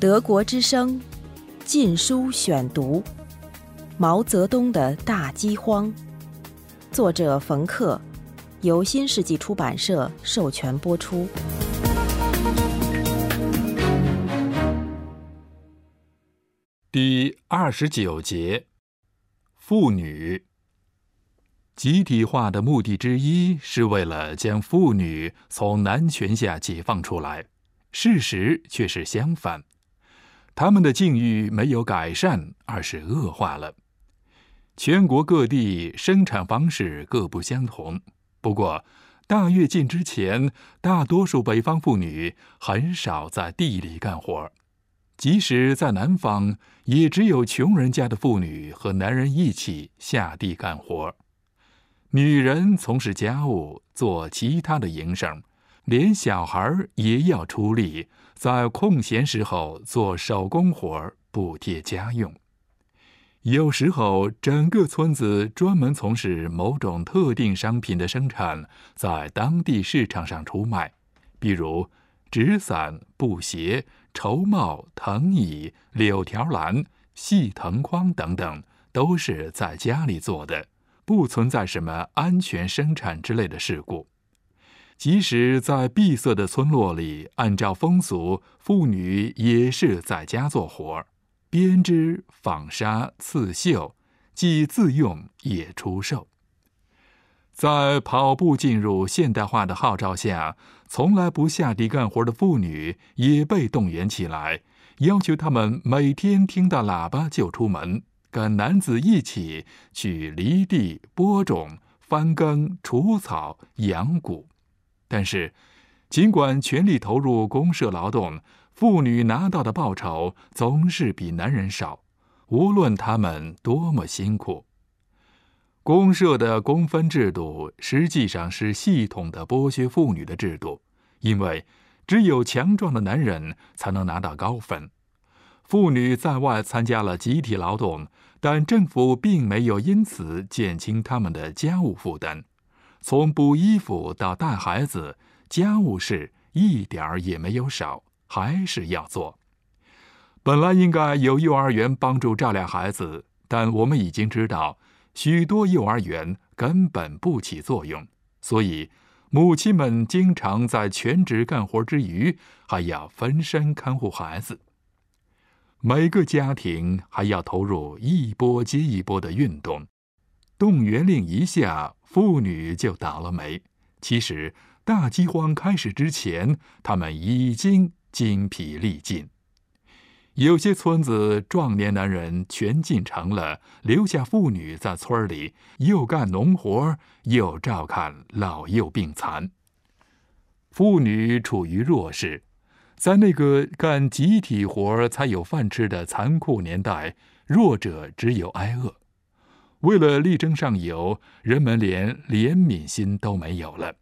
德国之声《禁书选读》：毛泽东的大饥荒，作者冯克，由新世纪出版社授权播出。第二十九节：妇女。集体化的目的之一是为了将妇女从男权下解放出来，事实却是相反，他们的境遇没有改善，而是恶化了。全国各地生产方式各不相同，不过大跃进之前，大多数北方妇女很少在地里干活，即使在南方，也只有穷人家的妇女和男人一起下地干活。女人从事家务，做其他的营生，连小孩也要出力，在空闲时候做手工活补贴家用。有时候，整个村子专门从事某种特定商品的生产，在当地市场上出卖，比如纸伞、布鞋、绸帽、藤椅、柳条篮、细藤筐等等，都是在家里做的。不存在什么安全生产之类的事故。即使在闭塞的村落里，按照风俗，妇女也是在家做活编织、纺纱、刺绣，既自用也出售。在跑步进入现代化的号召下，从来不下地干活的妇女也被动员起来，要求他们每天听到喇叭就出门。跟男子一起去犁地、播种、翻耕、除草、养谷，但是，尽管全力投入公社劳动，妇女拿到的报酬总是比男人少，无论他们多么辛苦。公社的工分制度实际上是系统的剥削妇女的制度，因为只有强壮的男人才能拿到高分。妇女在外参加了集体劳动，但政府并没有因此减轻他们的家务负担。从补衣服到带孩子，家务事一点儿也没有少，还是要做。本来应该有幼儿园帮助照料孩子，但我们已经知道，许多幼儿园根本不起作用。所以，母亲们经常在全职干活之余，还要分身看护孩子。每个家庭还要投入一波接一波的运动，动员令一下，妇女就倒了霉。其实大饥荒开始之前，他们已经精疲力尽。有些村子壮年男人全进城了，留下妇女在村里又干农活又照看老幼病残。妇女处于弱势。在那个干集体活才有饭吃的残酷年代，弱者只有挨饿。为了力争上游，人们连怜悯心都没有了。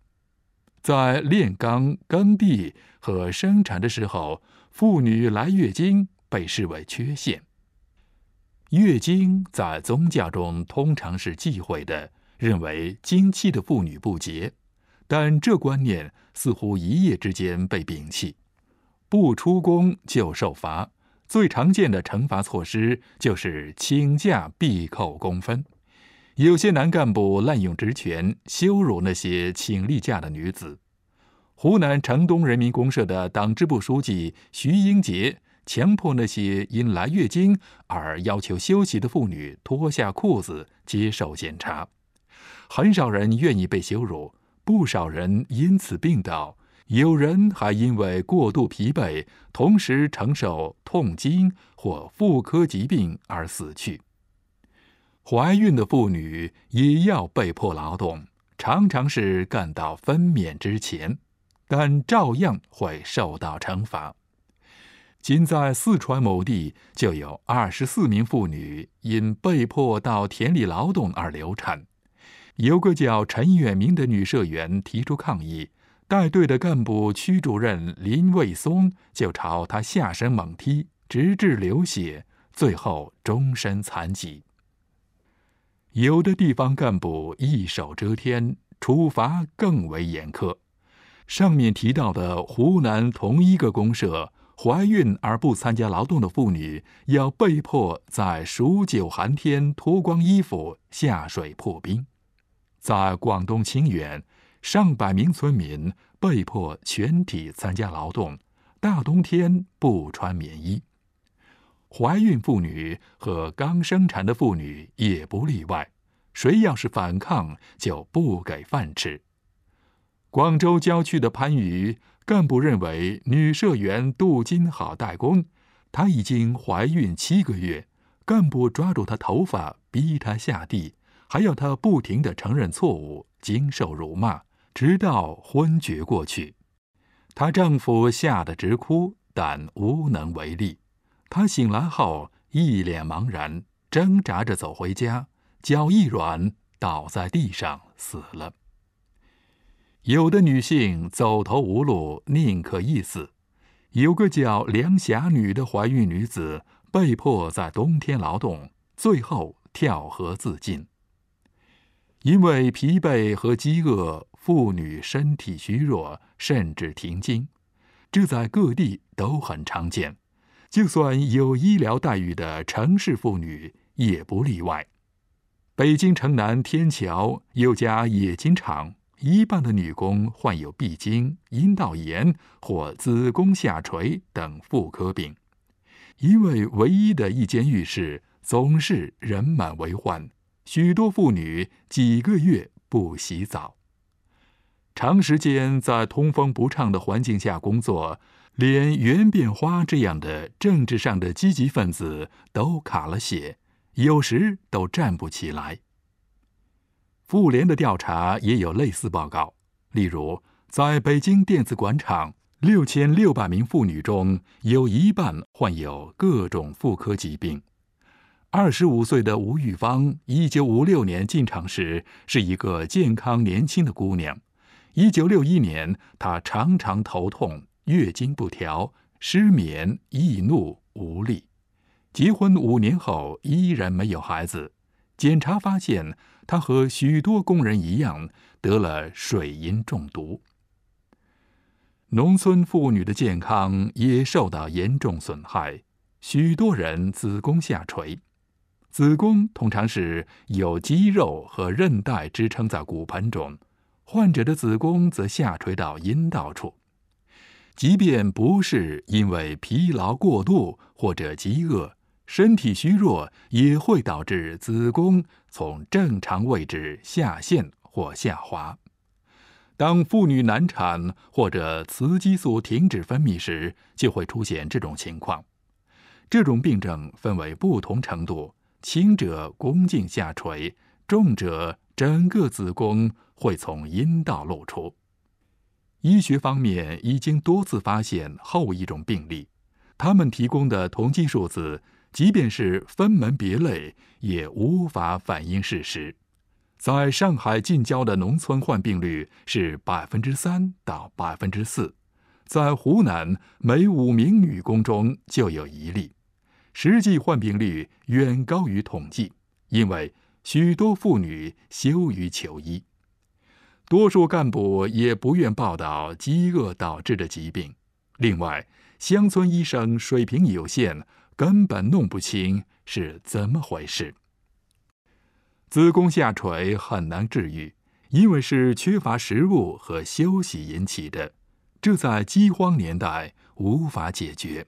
在炼钢、耕地和生产的时候，妇女来月经被视为缺陷。月经在宗教中通常是忌讳的，认为经期的妇女不洁。但这观念似乎一夜之间被摒弃。不出工就受罚，最常见的惩罚措施就是请假必扣工分。有些男干部滥用职权，羞辱那些请例假的女子。湖南城东人民公社的党支部书记徐英杰强迫那些因来月经而要求休息的妇女脱下裤子接受检查。很少人愿意被羞辱，不少人因此病倒。有人还因为过度疲惫，同时承受痛经或妇科疾病而死去。怀孕的妇女也要被迫劳动，常常是干到分娩之前，但照样会受到惩罚。仅在四川某地，就有二十四名妇女因被迫到田里劳动而流产。有个叫陈远明的女社员提出抗议。带队的干部区主任林卫松就朝他下身猛踢，直至流血，最后终身残疾。有的地方干部一手遮天，处罚更为严苛。上面提到的湖南同一个公社，怀孕而不参加劳动的妇女要被迫在数九寒天脱光衣服下水破冰。在广东清远，上百名村民被迫全体参加劳动，大冬天不穿棉衣。怀孕妇女和刚生产的妇女也不例外，谁要是反抗，就不给饭吃。广州郊区的番禺干部认为女社员杜金好代工，她已经怀孕七个月，干部抓住她头发逼她下地，还要她不停的承认错误，经受辱骂，直到昏厥过去。她丈夫吓得直哭，但无能为力。她醒来后一脸茫然，挣扎着走回家，脚一软倒在地上死了。有的女性走投无路，宁可一死。有个叫梁霞女的怀孕女子，被迫在冬天劳动，最后跳河自尽。因为疲惫和饥饿，妇女身体虚弱，甚至停经，这在各地都很常见。就算有医疗待遇的城市妇女也不例外。北京城南天桥有家冶金厂，一半的女工患有闭经、阴道炎或子宫下垂等妇科病，因为唯一的一间浴室总是人满为患，许多妇女几个月不洗澡，长时间在通风不畅的环境下工作。连袁变花这样的政治上的积极分子都卡了血，有时都站不起来。妇联的调查也有类似报告，例如，在北京电子管厂，六千六百名妇女中有一半患有各种妇科疾病。二十五岁的吴玉芳，一九五六年进厂时是一个健康年轻的姑娘。一九六一年，她常常头痛。月经不调、失眠、易怒、无力，结婚五年后依然没有孩子。检查发现，她和许多工人一样得了水银中毒。农村妇女的健康也受到严重损害，许多人子宫下垂。子宫通常是有肌肉和韧带支撑在骨盆中，患者的子宫则下垂到阴道处。即便不是因为疲劳过度或者饥饿，身体虚弱也会导致子宫从正常位置下陷或下滑。当妇女难产或者雌激素停止分泌时，就会出现这种情况。这种病症分为不同程度，轻者宫颈下垂，重者整个子宫会从阴道露出。医学方面已经多次发现后一种病例，他们提供的统计数字，即便是分门别类，也无法反映事实。在上海近郊的农村患病率是百分之三到百分之四，在湖南每五名女工中就有一例，实际患病率远高于统计，因为许多妇女羞于求医。多数干部也不愿报道饥饿导致的疾病。另外，乡村医生水平有限，根本弄不清是怎么回事。子宫下垂很难治愈，因为是缺乏食物和休息引起的，这在饥荒年代无法解决。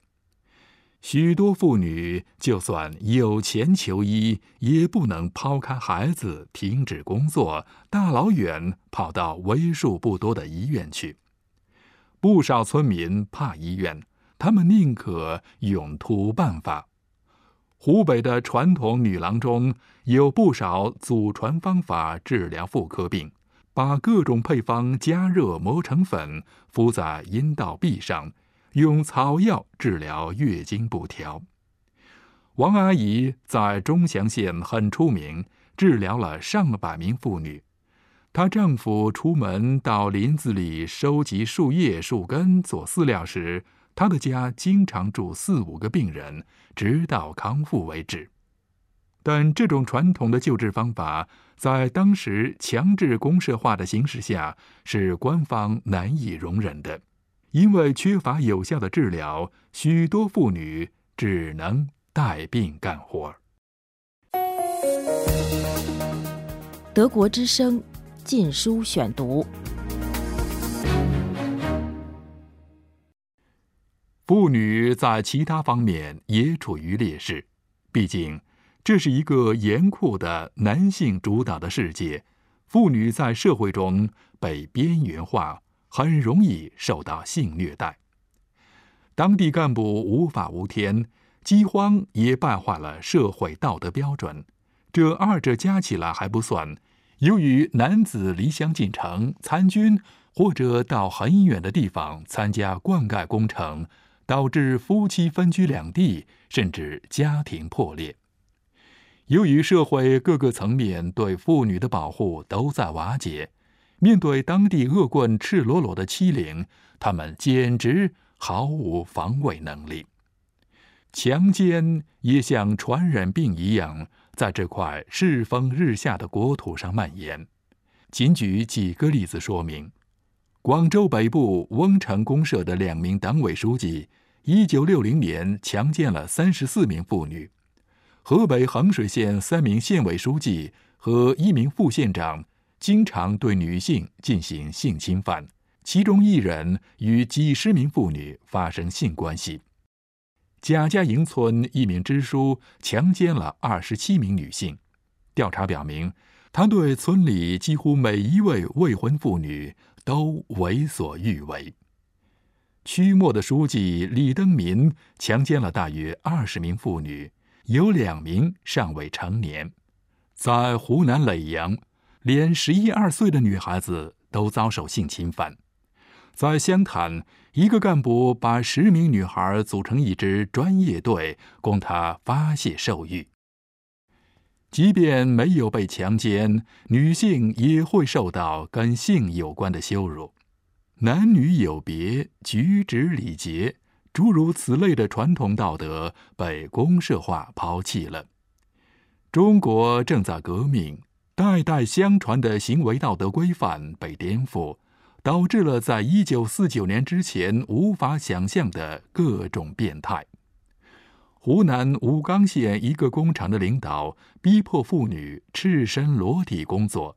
许多妇女就算有钱求医，也不能抛开孩子停止工作，大老远跑到为数不多的医院去。不少村民怕医院，他们宁可用土办法。湖北的传统女郎中有不少祖传方法治疗妇科病，把各种配方加热磨成粉，敷在阴道壁上。用草药治疗月经不调。王阿姨在钟祥县很出名，治疗了上百名妇女。她丈夫出门到林子里收集树叶、树根做饲料时，她的家经常住四五个病人，直到康复为止。但这种传统的救治方法，在当时强制公社化的形势下，是官方难以容忍的。因为缺乏有效的治疗，许多妇女只能带病干活。德国之声《禁书选读》：妇女在其他方面也处于劣势，毕竟这是一个严酷的男性主导的世界，妇女在社会中被边缘化。很容易受到性虐待。当地干部无法无天，饥荒也败坏了社会道德标准。这二者加起来还不算。由于男子离乡进城参军，或者到很远的地方参加灌溉工程，导致夫妻分居两地，甚至家庭破裂。由于社会各个层面对妇女的保护都在瓦解。面对当地恶棍赤裸裸的欺凌，他们简直毫无防卫能力。强奸也像传染病一样，在这块世风日下的国土上蔓延。仅举几个例子说明：广州北部翁城公社的两名党委书记，一九六零年强奸了三十四名妇女；河北衡水县三名县委书记和一名副县长。经常对女性进行性侵犯，其中一人与几十名妇女发生性关系。贾家营村一名支书强奸了二十七名女性。调查表明，他对村里几乎每一位未婚妇女都为所欲为。曲末的书记李登民强奸了大约二十名妇女，有两名尚未成年。在湖南耒阳。连十一二岁的女孩子都遭受性侵犯。在湘潭，一个干部把十名女孩组成一支专业队，供他发泄兽欲。即便没有被强奸，女性也会受到跟性有关的羞辱。男女有别、举止礼节，诸如此类的传统道德被公社化抛弃了。中国正在革命。代代相传的行为道德规范被颠覆，导致了在一九四九年之前无法想象的各种变态。湖南武冈县一个工厂的领导逼迫妇女赤身裸体工作，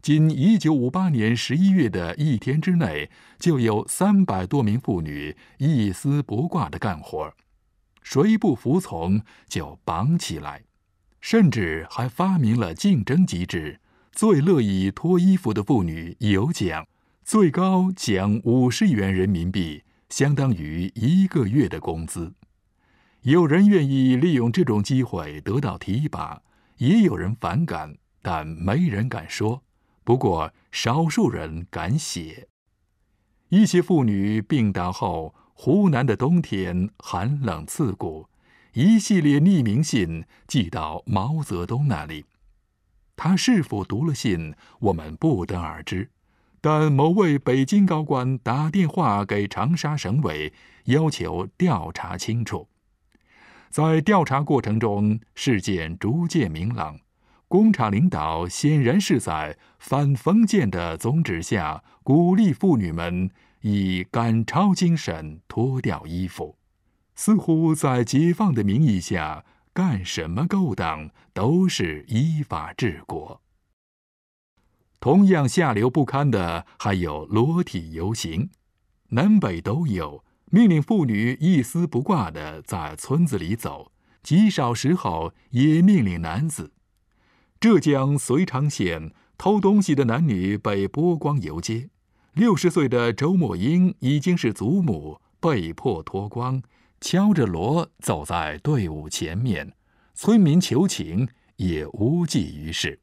仅一九五八年十一月的一天之内，就有三百多名妇女一丝不挂的干活，谁不服从就绑起来。甚至还发明了竞争机制，最乐意脱衣服的妇女有奖，最高奖五十元人民币，相当于一个月的工资。有人愿意利用这种机会得到提拔，也有人反感，但没人敢说。不过少数人敢写。一些妇女病倒后，湖南的冬天寒冷刺骨。一系列匿名信寄到毛泽东那里，他是否读了信，我们不得而知。但某位北京高官打电话给长沙省委，要求调查清楚。在调查过程中，事件逐渐明朗。工厂领导显然是在反封建的宗旨下，鼓励妇女们以赶超精神脱掉衣服。似乎在解放的名义下，干什么勾当都是依法治国。同样下流不堪的还有裸体游行，南北都有，命令妇女一丝不挂的在村子里走，极少时候也命令男子。浙江遂昌县偷东西的男女被剥光游街，六十岁的周某英已经是祖母，被迫脱光。敲着锣走在队伍前面，村民求情也无济于事。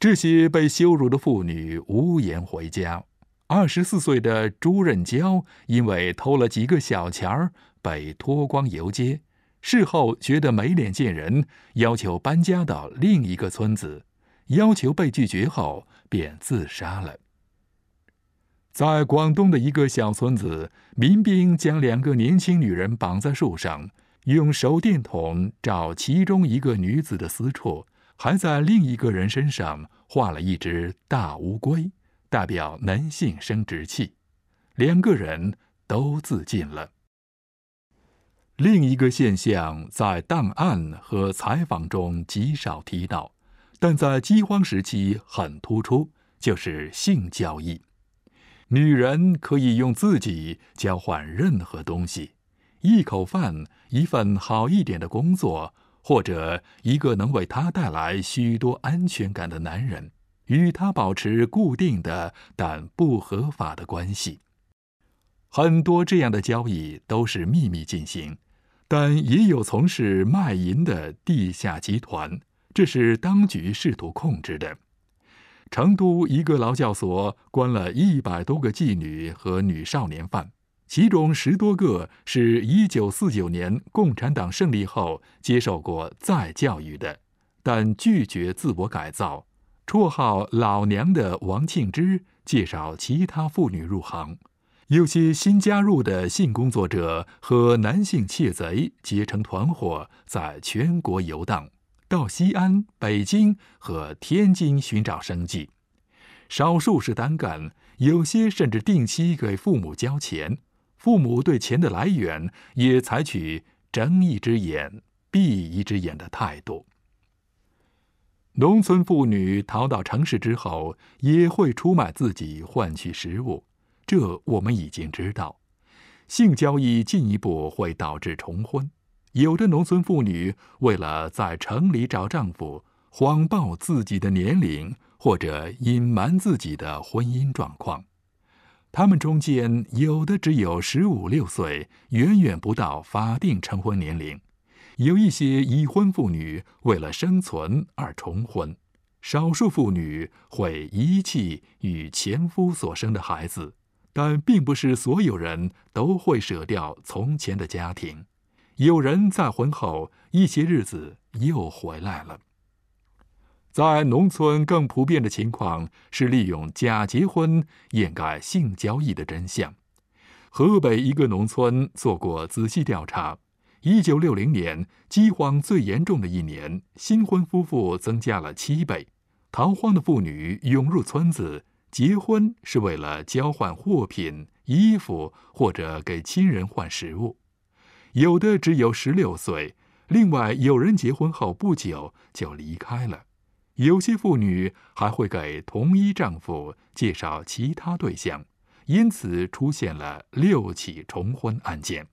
这些被羞辱的妇女无颜回家。二十四岁的朱任娇因为偷了几个小钱儿，被脱光游街。事后觉得没脸见人，要求搬家到另一个村子，要求被拒绝后便自杀了。在广东的一个小村子，民兵将两个年轻女人绑在树上，用手电筒照其中一个女子的私处，还在另一个人身上画了一只大乌龟，代表男性生殖器。两个人都自尽了。另一个现象在档案和采访中极少提到，但在饥荒时期很突出，就是性交易。女人可以用自己交换任何东西：一口饭、一份好一点的工作，或者一个能为她带来许多安全感的男人，与她保持固定的但不合法的关系。很多这样的交易都是秘密进行。但也有从事卖淫的地下集团，这是当局试图控制的。成都一个劳教所关了一百多个妓女和女少年犯，其中十多个是一九四九年共产党胜利后接受过再教育的，但拒绝自我改造。绰号“老娘”的王庆之介绍其他妇女入行。有些新加入的性工作者和男性窃贼结成团伙，在全国游荡，到西安、北京和天津寻找生计。少数是单干，有些甚至定期给父母交钱。父母对钱的来源也采取睁一只眼闭一只眼的态度。农村妇女逃到城市之后，也会出卖自己换取食物。这我们已经知道，性交易进一步会导致重婚。有的农村妇女为了在城里找丈夫，谎报自己的年龄，或者隐瞒自己的婚姻状况。他们中间有的只有十五六岁，远远不到法定成婚年龄。有一些已婚妇女为了生存而重婚，少数妇女会遗弃与前夫所生的孩子。但并不是所有人都会舍掉从前的家庭，有人再婚后一些日子又回来了。在农村更普遍的情况是利用假结婚掩盖性交易的真相。河北一个农村做过仔细调查，一九六零年饥荒最严重的一年，新婚夫妇增加了七倍，逃荒的妇女涌入村子。结婚是为了交换货品、衣服，或者给亲人换食物。有的只有十六岁，另外有人结婚后不久就离开了。有些妇女还会给同一丈夫介绍其他对象，因此出现了六起重婚案件。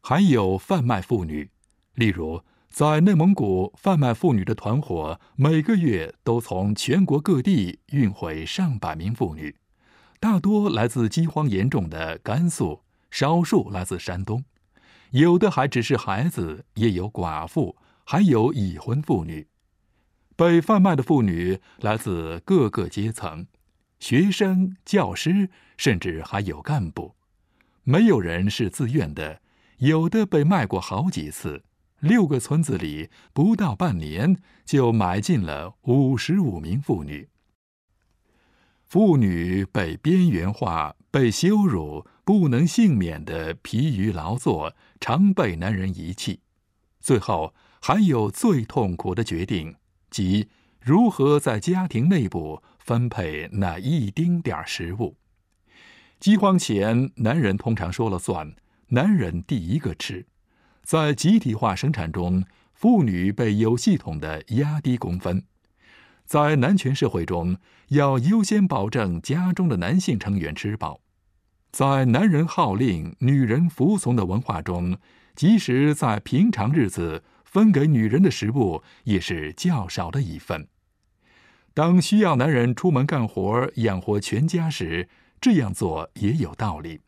还有贩卖妇女，例如。在内蒙古，贩卖妇女的团伙每个月都从全国各地运回上百名妇女，大多来自饥荒严重的甘肃，少数来自山东，有的还只是孩子，也有寡妇，还有已婚妇女。被贩卖的妇女来自各个阶层，学生、教师，甚至还有干部，没有人是自愿的，有的被卖过好几次。六个村子里，不到半年就买进了五十五名妇女。妇女被边缘化、被羞辱、不能幸免的疲于劳作，常被男人遗弃。最后还有最痛苦的决定，即如何在家庭内部分配那一丁点儿食物。饥荒前，男人通常说了算，男人第一个吃。在集体化生产中，妇女被有系统的压低工分。在男权社会中，要优先保证家中的男性成员吃饱。在男人号令、女人服从的文化中，即使在平常日子，分给女人的食物也是较少的一份。当需要男人出门干活养活全家时，这样做也有道理。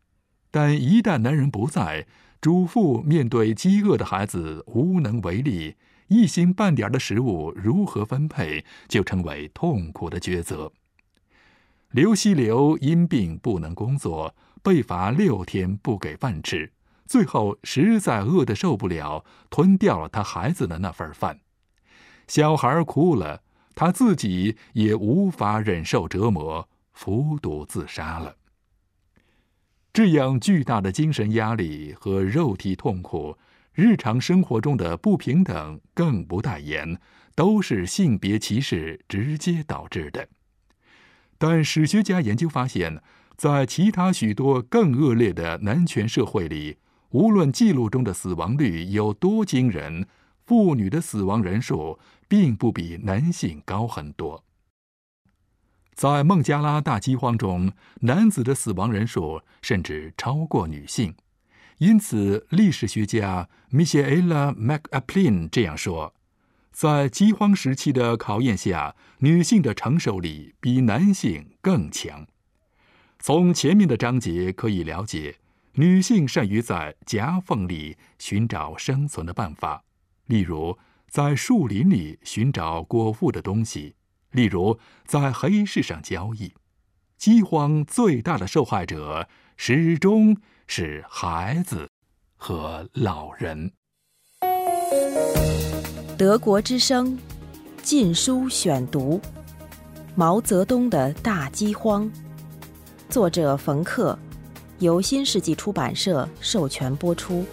但一旦男人不在，主妇面对饥饿的孩子无能为力，一星半点的食物如何分配，就成为痛苦的抉择。刘希流因病不能工作，被罚六天不给饭吃，最后实在饿得受不了，吞掉了他孩子的那份饭。小孩哭了，他自己也无法忍受折磨，服毒自杀了。这样巨大的精神压力和肉体痛苦，日常生活中的不平等更不待言，都是性别歧视直接导致的。但史学家研究发现，在其他许多更恶劣的男权社会里，无论记录中的死亡率有多惊人，妇女的死亡人数并不比男性高很多。在孟加拉大饥荒中，男子的死亡人数甚至超过女性。因此，历史学家米歇埃拉·麦克阿普林这样说：“在饥荒时期的考验下，女性的承受力比男性更强。”从前面的章节可以了解，女性善于在夹缝里寻找生存的办法，例如在树林里寻找果腹的东西，例如在黑市上交易。饥荒最大的受害者始终。是孩子和老人。德国之声《禁书选读》：毛泽东的大饥荒，作者冯克，由新世纪出版社授权播出。